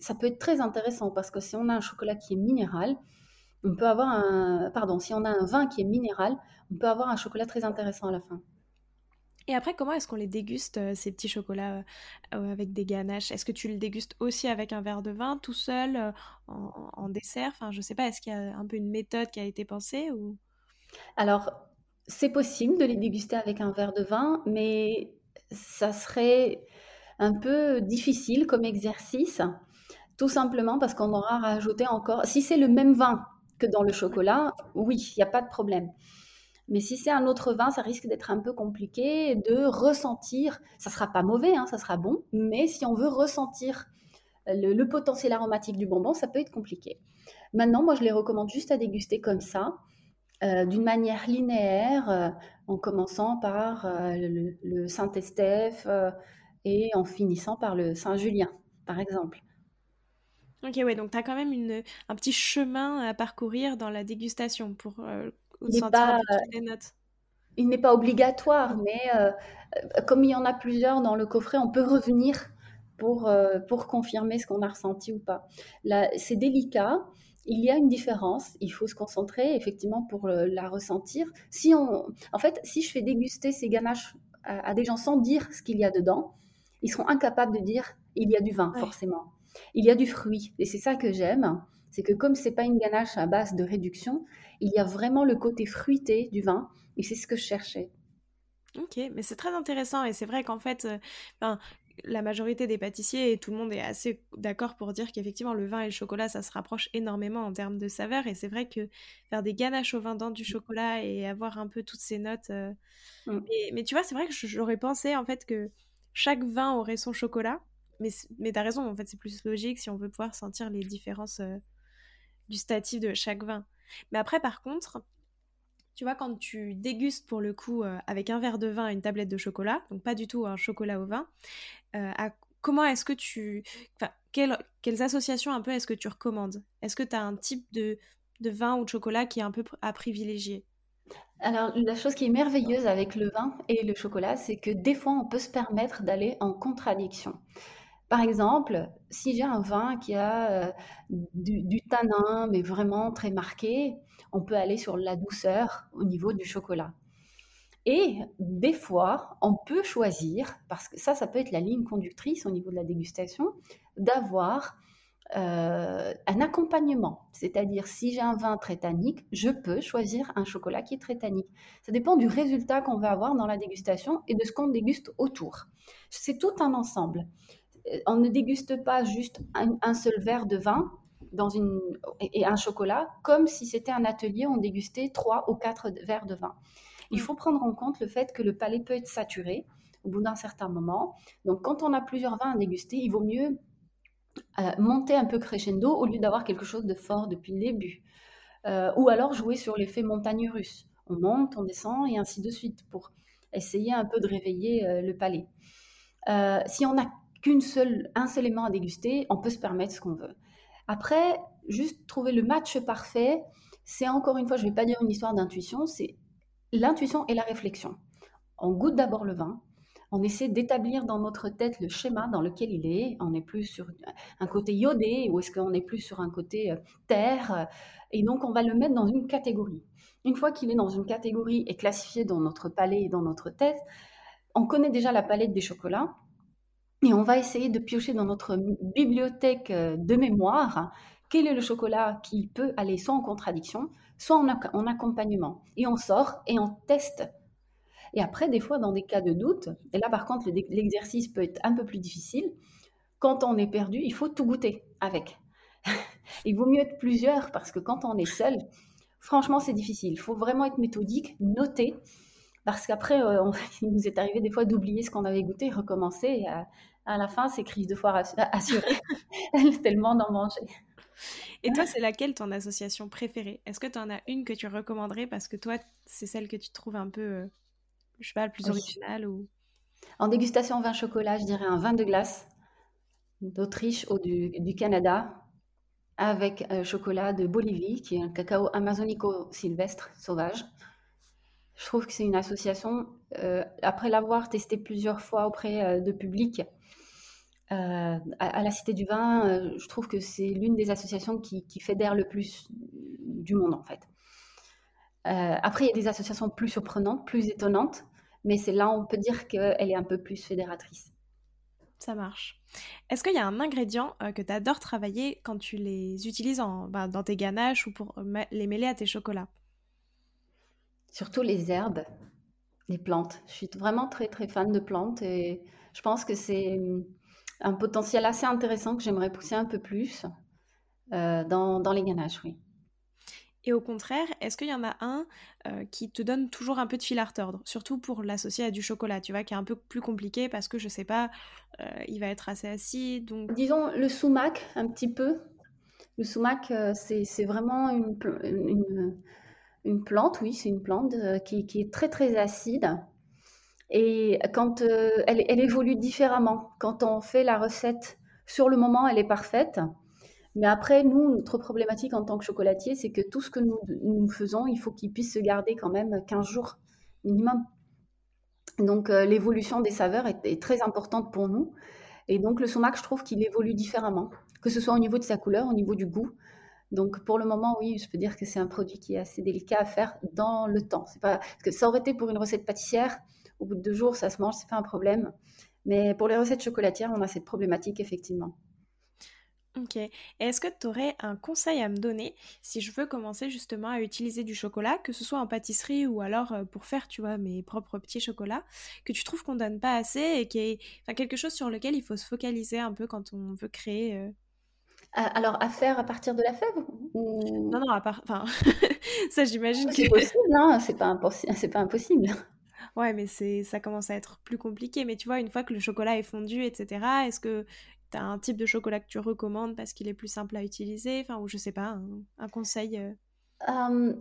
Ça peut être très intéressant parce que si on a un chocolat qui est minéral, on peut avoir un, pardon, si on a un vin qui est minéral, on peut avoir un chocolat très intéressant à la fin. Et après, comment est-ce qu'on les déguste, euh, ces petits chocolats euh, avec des ganaches? Est-ce que tu le dégustes aussi avec un verre de vin, tout seul, euh, en, dessert? Enfin, je sais pas, est-ce qu'il y a un peu une méthode qui a été pensée ou... Alors, c'est possible de les déguster avec un verre de vin, mais ça serait un peu difficile comme exercice, tout simplement parce qu'on aura rajouté encore... Si c'est le même vin que dans le chocolat, oui, il n'y a pas de problème. Mais si c'est un autre vin, ça risque d'être un peu compliqué de ressentir. Ça sera pas mauvais, hein, ça sera bon, mais si on veut ressentir le, potentiel aromatique du bonbon, ça peut être compliqué. Maintenant, moi, je les recommande juste à déguster comme ça, euh, d'une manière linéaire, euh, en commençant par euh, le, Saint-Estèphe et en finissant par le Saint-Julien, par exemple. Ok, ouais, donc tu as quand même une, un petit chemin à parcourir dans la dégustation pour il n'est pas, il n'est pas obligatoire, mais euh, comme il y en a plusieurs dans le coffret, on peut revenir pour, euh, pour confirmer ce qu'on a ressenti ou pas. C'est délicat. Il y a une différence. Il faut se concentrer effectivement pour la ressentir. Si on, en fait, si je fais déguster ces ganaches à, des gens sans dire ce qu'il y a dedans, ils seront incapables de dire il y a du vin forcément. Il y a du fruit et c'est ça que j'aime. C'est que comme c'est pas une ganache à base de réduction, il y a vraiment le côté fruité du vin, et c'est ce que je cherchais. Ok, mais c'est très intéressant, et c'est vrai qu'en fait, euh, la majorité des pâtissiers et tout le monde est assez d'accord pour dire qu'effectivement le vin et le chocolat ça se rapproche énormément en termes de saveur et c'est vrai que faire des ganaches au vin dans du mmh. chocolat et avoir un peu toutes ces notes euh, mmh. mais, tu vois c'est vrai que j'aurais pensé en fait que chaque vin aurait son chocolat. Mais, mais t'as raison en fait c'est plus logique si on veut pouvoir sentir les différences euh, gustatives de chaque vin. Mais après, par contre, tu vois, quand tu dégustes pour le coup euh, avec un verre de vin et une tablette de chocolat, donc pas du tout un chocolat au vin, euh, comment est-ce que tu. Quelles, associations un peu est-ce que tu recommandes? Est-ce que tu as un type de, de vin ou de chocolat qui est un peu à privilégier? Alors, la chose qui est merveilleuse avec le vin et le chocolat, c'est que des fois, on peut se permettre d'aller en contradiction. Par exemple, si j'ai un vin qui a euh, du, tanin, mais vraiment très marqué, on peut aller sur la douceur au niveau du chocolat. Et des fois, on peut choisir, parce que ça, ça peut être la ligne conductrice au niveau de la dégustation, d'avoir euh, un accompagnement. C'est-à-dire, si j'ai un vin très tannique, je peux choisir un chocolat qui est très tannique. Ça dépend du résultat qu'on va avoir dans la dégustation et de ce qu'on déguste autour. C'est tout un ensemble. Euh, on ne déguste pas juste un, seul verre de vin dans une, et un chocolat, comme si c'était un atelier, on dégustait trois ou quatre verres de vin. Il faut prendre en compte le fait que le palais peut être saturé au bout d'un certain moment. Donc, quand on a plusieurs vins à déguster, il vaut mieux euh, monter un peu crescendo au lieu d'avoir quelque chose de fort depuis le début. Euh, ou alors jouer sur l'effet montagne russe. On monte, on descend et ainsi de suite pour essayer un peu de réveiller euh, le palais. si on n'a qu'un seul, un seul élément à déguster, on peut se permettre ce qu'on veut. Après, juste trouver le match parfait, c'est encore une fois, je ne vais pas dire une histoire d'intuition, c'est l'intuition et la réflexion. On goûte d'abord le vin, on essaie d'établir dans notre tête le schéma dans lequel il est. On est plus sur un côté iodé ou est-ce qu'on est plus sur un côté euh, terre Et donc, on va le mettre dans une catégorie. Une fois qu'il est dans une catégorie et classifié dans notre palais et dans notre tête, on connaît déjà la palette des chocolats et on va essayer de piocher dans notre bibliothèque euh, de mémoire quel est le chocolat qui peut aller soit en contradiction, soit en, accompagnement. Et on sort et on teste et après, des fois, dans des cas de doute, et là par contre, l'exercice peut être un peu plus difficile, quand on est perdu, il faut tout goûter avec. il vaut mieux être plusieurs parce que quand on est seul, franchement, c'est difficile. Il faut vraiment être méthodique, noter, parce qu'après, euh, il nous est arrivé des fois d'oublier ce qu'on avait goûté, recommencer. Et à, la fin, c'est crise de foire assurée, tellement d'en manger. Et toi, c'est laquelle ton association préférée? Est-ce que tu en as une que tu recommanderais? Parce que toi, c'est celle que tu trouves un peu euh, je sais pas, le plus original ou... En dégustation vin chocolat, je dirais un vin de glace d'Autriche ou du, Canada avec un chocolat de Bolivie, qui est un cacao amazonico sylvestre sauvage. Je trouve que c'est une association, euh, après l'avoir testé plusieurs fois auprès euh, de public euh, à, la Cité du Vin, je trouve que c'est l'une des associations qui, qui fédère le plus du monde en fait. Euh, après, il y a des associations plus surprenantes, plus étonnantes, mais c'est là où on peut dire qu'elle est un peu plus fédératrice. Ça marche. Est-ce qu'il y a un ingrédient euh, que tu adores travailler quand tu les utilises en, bah, dans tes ganaches ou pour les mêler à tes chocolats? Surtout les herbes, les plantes. Je suis vraiment très très fan de plantes et je pense que c'est un potentiel assez intéressant que j'aimerais pousser un peu plus euh, dans, dans les ganaches, oui. Et au contraire, est-ce qu'il y en a un euh, qui te donne toujours un peu de fil à retordre? Surtout pour l'associer à du chocolat, tu vois, qui est un peu plus compliqué parce que je sais pas, euh, il va être assez acide. Disons le sumac, un petit peu. Le sumac, euh, c'est vraiment une, une, plante, oui, c'est une plante qui, qui, est très très acide. Et quand elle, elle évolue différemment, quand on fait la recette sur le moment, elle est parfaite. Mais après, nous, notre problématique en tant que chocolatier, c'est que tout ce que nous, nous faisons, il faut qu'il puisse se garder quand même 15 jours minimum. Donc, euh, l'évolution des saveurs est, très importante pour nous. Et donc, le sumac, je trouve qu'il évolue différemment, que ce soit au niveau de sa couleur, au niveau du goût. Donc, pour le moment, oui, je peux dire que c'est un produit qui est assez délicat à faire dans le temps. Parce que ça aurait été pour une recette pâtissière, au bout de deux jours, ça se mange, c'est pas un problème. Mais pour les recettes chocolatières, on a cette problématique effectivement. Ok. Est-ce que tu aurais un conseil à me donner si je veux commencer justement à utiliser du chocolat, que ce soit en pâtisserie ou alors euh, pour faire, tu vois, mes propres petits chocolats, que tu trouves qu'on donne pas assez et qui est enfin, quelque chose sur lequel il faut se focaliser un peu quand on veut créer euh? Alors, à faire à partir de la fève Non, non, à part. Enfin, ça, j'imagine que. C'est possible, non C'est pas, c'est pas impossible. Ouais, mais c'est ça commence à être plus compliqué. Mais tu vois, une fois que le chocolat est fondu, etc., est-ce que un type de chocolat que tu recommandes parce qu'il est plus simple à utiliser ou je sais pas, un, conseil euh?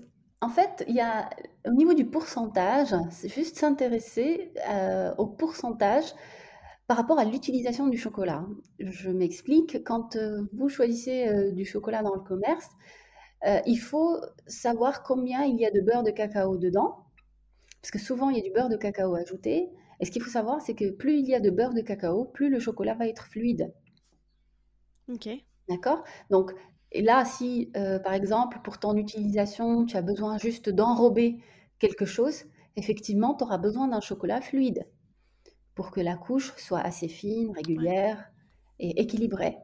En fait, il y a, au niveau du pourcentage, c'est juste s'intéresser euh, au pourcentage par rapport à l'utilisation du chocolat. Je m'explique, quand euh, vous choisissez du chocolat dans le commerce, il faut savoir combien il y a de beurre de cacao dedans, parce que souvent il y a du beurre de cacao ajouté. Et ce qu'il faut savoir, c'est que plus il y a de beurre de cacao, plus le chocolat va être fluide. Ok. D'accord? Donc, et là, si, euh, par exemple, pour ton utilisation, tu as besoin juste d'enrober quelque chose, effectivement, tu auras besoin d'un chocolat fluide pour que la couche soit assez fine, régulière et équilibrée.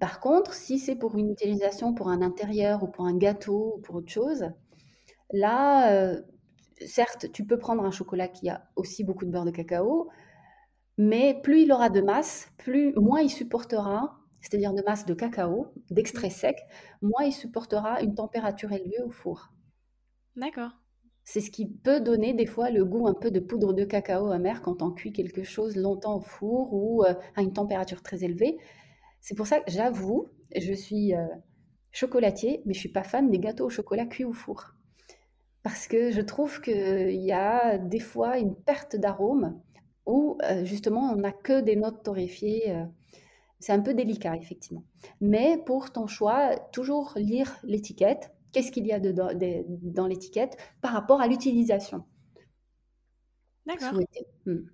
Par contre, si c'est pour une utilisation pour un intérieur ou pour un gâteau ou pour autre chose, là, euh, certes, tu peux prendre un chocolat qui a aussi beaucoup de beurre de cacao, mais plus il aura de masse, plus moins il supportera, c'est-à-dire de masse de cacao, d'extrait sec, moins il supportera une température élevée au four. D'accord. C'est ce qui peut donner des fois le goût un peu de poudre de cacao amer quand on cuit quelque chose longtemps au four ou euh, à une température très élevée. C'est pour ça que j'avoue, je suis euh, chocolatier, mais je suis pas fan des gâteaux au chocolat cuits au four. Parce que je trouve qu'il y a des fois une perte d'arôme où euh, justement on n'a que des notes torréfiées. C'est un peu délicat, effectivement. Mais pour ton choix, toujours lire l'étiquette Qu'est-ce qu'il y a dedans, dans l'étiquette par rapport à l'utilisation? D'accord. Hmm.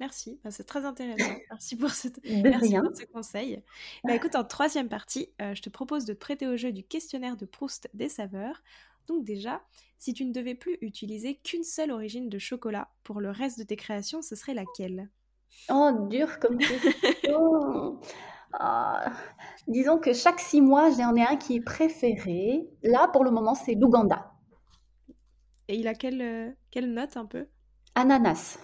Merci, bah, c'est très intéressant. Merci pour, cette... Merci pour ce conseil. Bah, écoute, en troisième partie, euh, je te propose de te prêter au jeu du questionnaire de Proust des saveurs. Donc déjà, si tu ne devais plus utiliser qu'une seule origine de chocolat pour le reste de tes créations, ce serait laquelle? Oh, dur comme question ah, disons que chaque six mois, j'en ai un qui est préféré. Là, pour le moment, c'est l'Ouganda. Et il a quelle, euh, quelle note un peu? Ananas.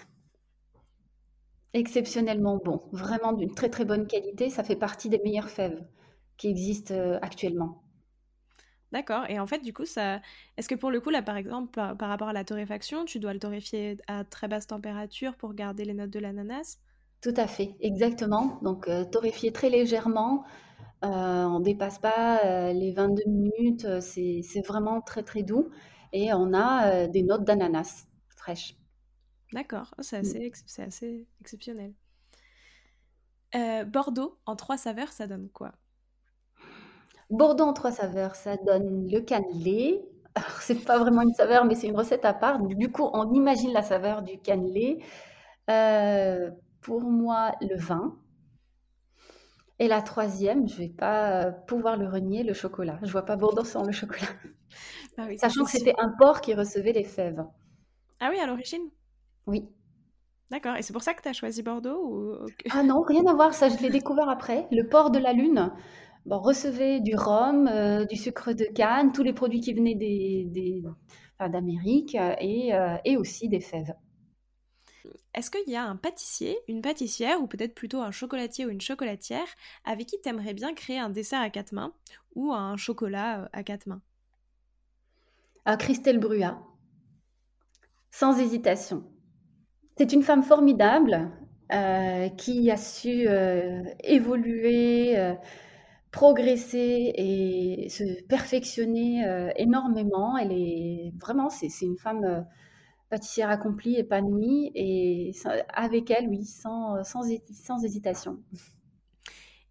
Exceptionnellement bon. Vraiment d'une très très bonne qualité. Ça fait partie des meilleures fèves qui existent euh, actuellement. D'accord. Et en fait, du coup, ça, est-ce que pour le coup, là, par exemple, par, par, rapport à la torréfaction, tu dois le torréfier à très basse température pour garder les notes de l'ananas? Tout à fait, exactement. Donc, euh, torréfier très légèrement. Euh, on ne dépasse pas euh, les 22 minutes. C'est vraiment très, très doux. Et on a des notes d'ananas fraîches. D'accord, oh, c'est assez, assez, exceptionnel. Bordeaux en trois saveurs, ça donne quoi? Bordeaux en trois saveurs, ça donne le cannelé. Alors, c'est pas vraiment une saveur, mais c'est une recette à part. Du coup, on imagine la saveur du cannelé pour moi le vin. Et la troisième, je vais pas euh, pouvoir le renier, le chocolat. Je vois pas Bordeaux sans le chocolat. Ah Sachant que c'était un porc qui recevait les fèves. Ah oui, à l'origine? Oui. D'accord. Et c'est pour ça que tu as choisi Bordeaux ou... Ah non, rien à voir. Ça, je l'ai découvert après. Le port de la Lune bon, recevait du rhum, euh, du sucre de canne, tous les produits qui venaient d'Amérique et, euh, et aussi des fèves. Est-ce qu'il y a un pâtissier, une pâtissière, ou peut-être plutôt un chocolatier ou une chocolatière, avec qui tu aimerais bien créer un dessert à quatre mains ou un chocolat euh, à quatre mains? À Christelle Brua, sans hésitation. C'est une femme formidable euh, qui a su euh, évoluer, progresser et se perfectionner énormément. Elle est vraiment, c'est une femme pâtissière accomplie, épanouie, et avec elle, oui, sans, sans, sans hésitation.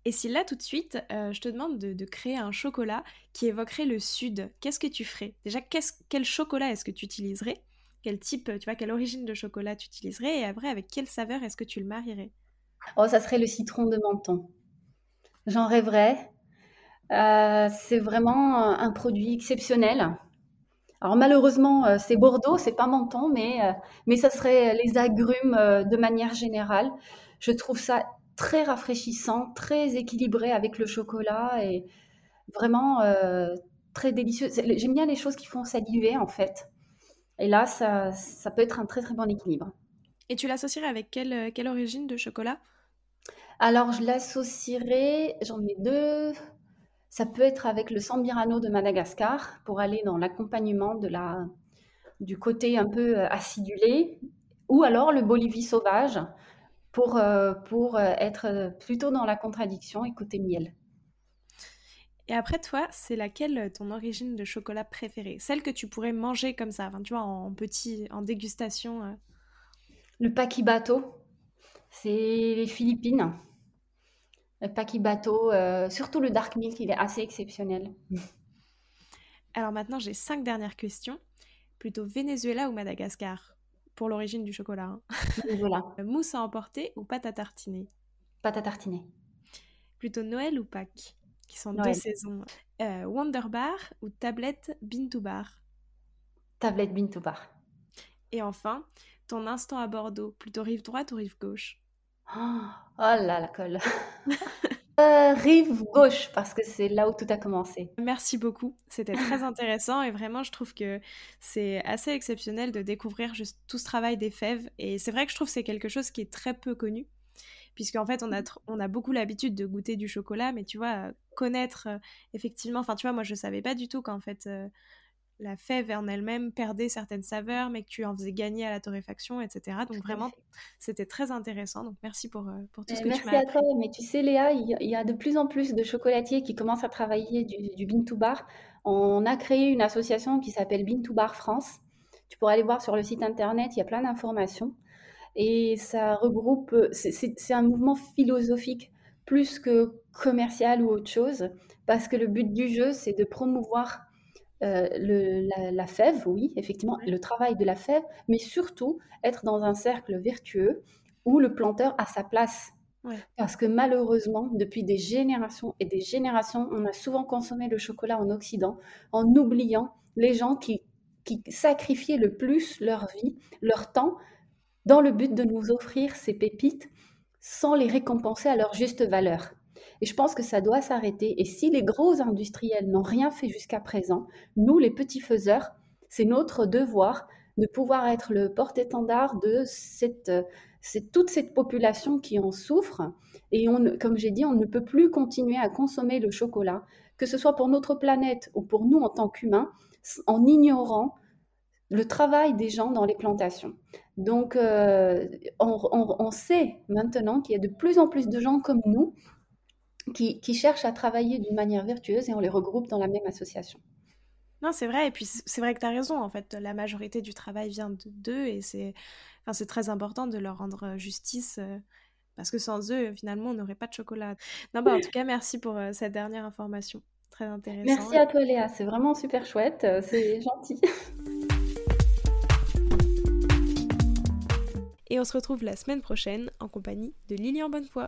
Et si là, tout de suite, euh, je te demande de, créer un chocolat qui évoquerait le sud, qu'est-ce que tu ferais? Déjà, quel chocolat est-ce que tu utiliserais? Quel type, tu vois, quelle origine de chocolat tu utiliserais? Et après, avec quelle saveur est-ce que tu le marierais? Oh, ça serait le citron de menton. J'en rêverais. Euh, c'est vraiment un produit exceptionnel. Alors malheureusement, euh, c'est Bordeaux, c'est pas Menton, mais, euh, mais ça serait les agrumes euh, de manière générale. Je trouve ça très rafraîchissant, très équilibré avec le chocolat et vraiment très délicieux. J'aime bien les choses qui font saliver en fait. Et là, ça, ça peut être un très très bon équilibre. Et tu l'associerais avec quelle, quelle origine de chocolat? Alors, je l'associerais, j'en ai deux, ça peut être avec le Sambirano de Madagascar pour aller dans l'accompagnement de la, du côté un peu euh, acidulé, ou alors le Bolivie sauvage pour, euh, pour euh, être plutôt dans la contradiction et côté miel. Et après, toi, c'est laquelle ton origine de chocolat préférée? Celle que tu pourrais manger comme ça, tu vois, en petit, en dégustation Le paquibato, c'est les Philippines. Paki Bateau, euh, surtout le Dark Milk, il est assez exceptionnel. Alors maintenant, j'ai cinq dernières questions. Plutôt Venezuela ou Madagascar? Pour l'origine du chocolat. Hein. Venezuela. Mousse à emporter ou pâte à tartiner? Pâte à tartiner. Plutôt Noël ou Pâques Qui sont deux saisons. Euh, Wonder Bar ou tablette Bintou Bar? Tablette Bintou Bar. Et enfin, ton instant à Bordeaux, plutôt rive droite ou rive gauche? Oh, là, la colle. Euh, rive gauche, parce que c'est là où tout a commencé. Merci beaucoup, c'était très intéressant et vraiment je trouve que c'est assez exceptionnel de découvrir juste tout ce travail des fèves et c'est vrai que je trouve que c'est quelque chose qui est très peu connu puisqu'en fait on a, on a beaucoup l'habitude de goûter du chocolat mais tu vois, connaître euh, effectivement, enfin tu vois moi je savais pas du tout qu'en fait euh, la fève en elle-même perdait certaines saveurs, mais que tu en faisais gagner à la torréfaction, etc. Donc vraiment, c'était très intéressant. Donc merci pour, euh, pour tout ce que tu m'as Merci à toi. Mais tu sais, Léa, il y a de plus en plus de chocolatiers qui commencent à travailler du, du Bean to Bar. On a créé une association qui s'appelle Bean to Bar France. Tu pourras aller voir sur le site internet, il y a plein d'informations. Et ça regroupe, c'est un mouvement philosophique plus que commercial ou autre chose, parce que le but du jeu, c'est de promouvoir euh, le, la, fève, oui, effectivement, le travail de la fève, mais surtout être dans un cercle vertueux où le planteur a sa place. Parce que malheureusement, depuis des générations et des générations, on a souvent consommé le chocolat en Occident en oubliant les gens qui, qui sacrifiaient le plus leur vie, leur temps, dans le but de nous offrir ces pépites sans les récompenser à leur juste valeur. Et je pense que ça doit s'arrêter. Et si les gros industriels n'ont rien fait jusqu'à présent, nous, les petits faiseurs, c'est notre devoir de pouvoir être le porte-étendard de cette, toute cette population qui en souffre. Et comme j'ai dit, on ne peut plus continuer à consommer le chocolat, que ce soit pour notre planète ou pour nous en tant qu'humains, en ignorant le travail des gens dans les plantations. Donc, euh, on, sait maintenant qu'il y a de plus en plus de gens comme nous qui, cherchent à travailler d'une manière vertueuse et on les regroupe dans la même association. Non, c'est vrai, et puis c'est vrai que tu as raison, en fait, la majorité du travail vient d'eux, et c'est enfin, très important de leur rendre justice, euh, parce que sans eux, finalement, on n'aurait pas de chocolat. Non, bah, en tout cas, merci pour euh, cette dernière information, très intéressante. Merci à toi, Léa, c'est vraiment super chouette, euh, c'est gentil. Et on se retrouve la semaine prochaine en compagnie de Lilian Bonnefoy.